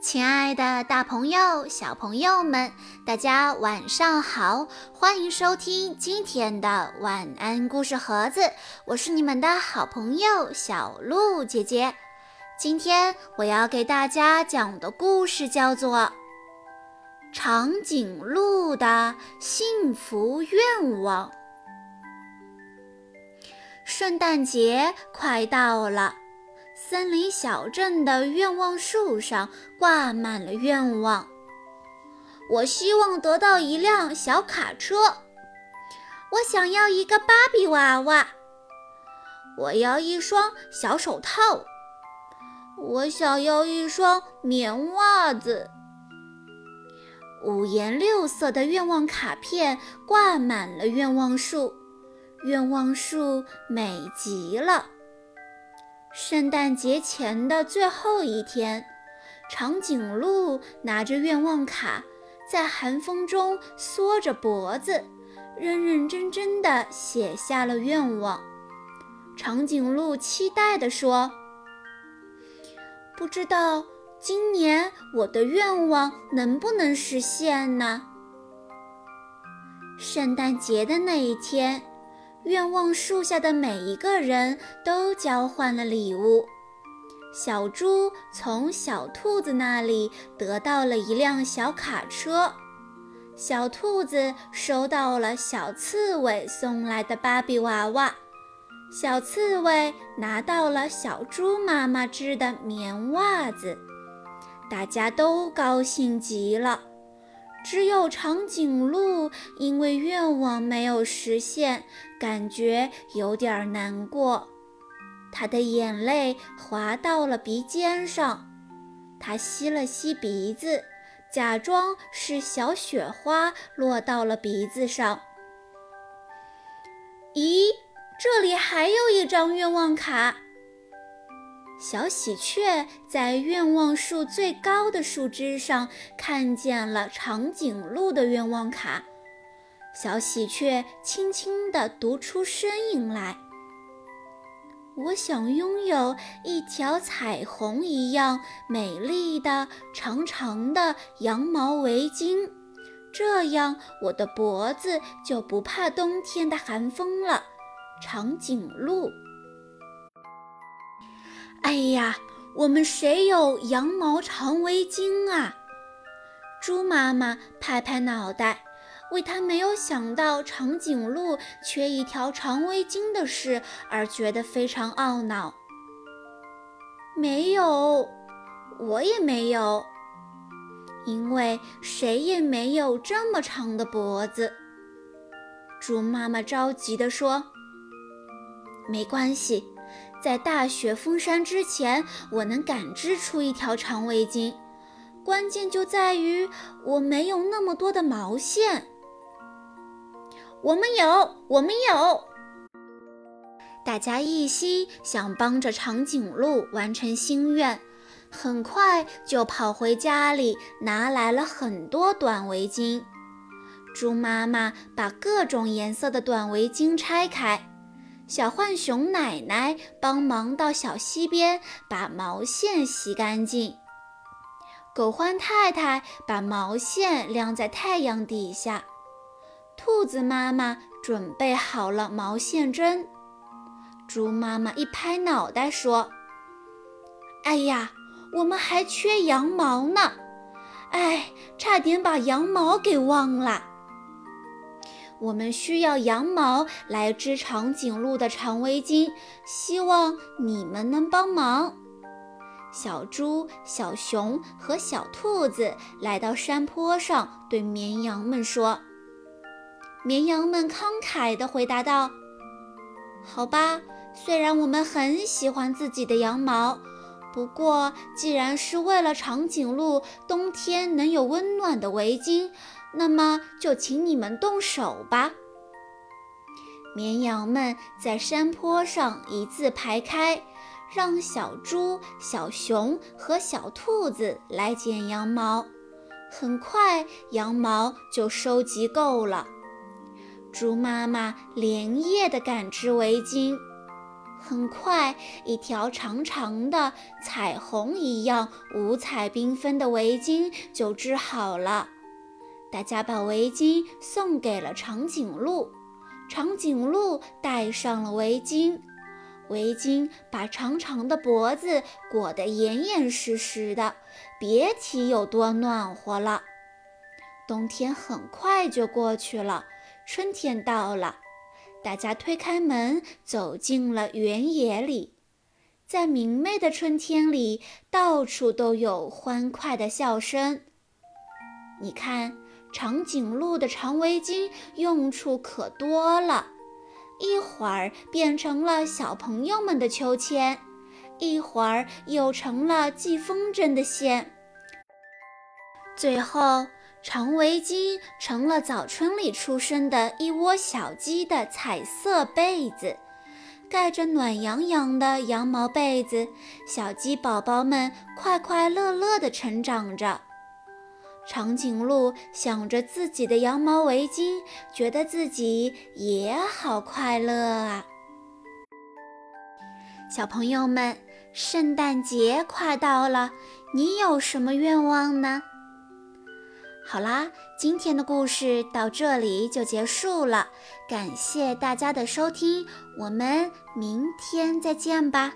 亲爱的，大朋友、小朋友们，大家晚上好！欢迎收听今天的晚安故事盒子，我是你们的好朋友小鹿姐姐。今天我要给大家讲的故事叫做《长颈鹿的幸福愿望》。圣诞节快到了。森林小镇的愿望树上挂满了愿望。我希望得到一辆小卡车。我想要一个芭比娃娃。我要一双小手套。我想要一双棉袜子。五颜六色的愿望卡片挂满了愿望树，愿望树美极了。圣诞节前的最后一天，长颈鹿拿着愿望卡，在寒风中缩着脖子，认认真真地写下了愿望。长颈鹿期待地说：“不知道今年我的愿望能不能实现呢？”圣诞节的那一天。愿望树下的每一个人都交换了礼物。小猪从小兔子那里得到了一辆小卡车，小兔子收到了小刺猬送来的芭比娃娃，小刺猬拿到了小猪妈妈织的棉袜子，大家都高兴极了。只有长颈鹿因为愿望没有实现，感觉有点难过。他的眼泪滑到了鼻尖上，他吸了吸鼻子，假装是小雪花落到了鼻子上。咦，这里还有一张愿望卡。小喜鹊在愿望树最高的树枝上看见了长颈鹿的愿望卡，小喜鹊轻轻地读出声音来：“我想拥有一条彩虹一样美丽的长长的羊毛围巾，这样我的脖子就不怕冬天的寒风了。”长颈鹿。哎呀，我们谁有羊毛长围巾啊？猪妈妈拍拍脑袋，为她没有想到长颈鹿缺一条长围巾的事而觉得非常懊恼。没有，我也没有，因为谁也没有这么长的脖子。猪妈妈着急地说：“没关系。”在大雪封山之前，我能感知出一条长围巾。关键就在于我没有那么多的毛线。我们有，我们有。大家一心想帮着长颈鹿完成心愿，很快就跑回家里拿来了很多短围巾。猪妈妈把各种颜色的短围巾拆开。小浣熊奶奶帮忙到小溪边把毛线洗干净。狗獾太太把毛线晾在太阳底下。兔子妈妈准备好了毛线针。猪妈妈一拍脑袋说：“哎呀，我们还缺羊毛呢！哎，差点把羊毛给忘了。”我们需要羊毛来织长颈鹿的长围巾，希望你们能帮忙。小猪、小熊和小兔子来到山坡上，对绵羊们说：“绵羊们慷慨地回答道：‘好吧，虽然我们很喜欢自己的羊毛，不过既然是为了长颈鹿冬天能有温暖的围巾。’”那么就请你们动手吧。绵羊们在山坡上一字排开，让小猪、小熊和小兔子来剪羊毛。很快，羊毛就收集够了。猪妈妈连夜地赶织围巾。很快，一条长长的彩虹一样五彩缤纷的围巾就织好了。大家把围巾送给了长颈鹿，长颈鹿戴上了围巾，围巾把长长的脖子裹得严严实实的，别提有多暖和了。冬天很快就过去了，春天到了。大家推开门，走进了原野里。在明媚的春天里，到处都有欢快的笑声。你看，长颈鹿的长围巾用处可多了，一会儿变成了小朋友们的秋千，一会儿又成了系风筝的线，最后。长围巾成了早春里出生的一窝小鸡的彩色被子，盖着暖洋洋的羊毛被子，小鸡宝宝们快快乐乐地成长着。长颈鹿想着自己的羊毛围巾，觉得自己也好快乐啊！小朋友们，圣诞节快到了，你有什么愿望呢？好啦，今天的故事到这里就结束了，感谢大家的收听，我们明天再见吧。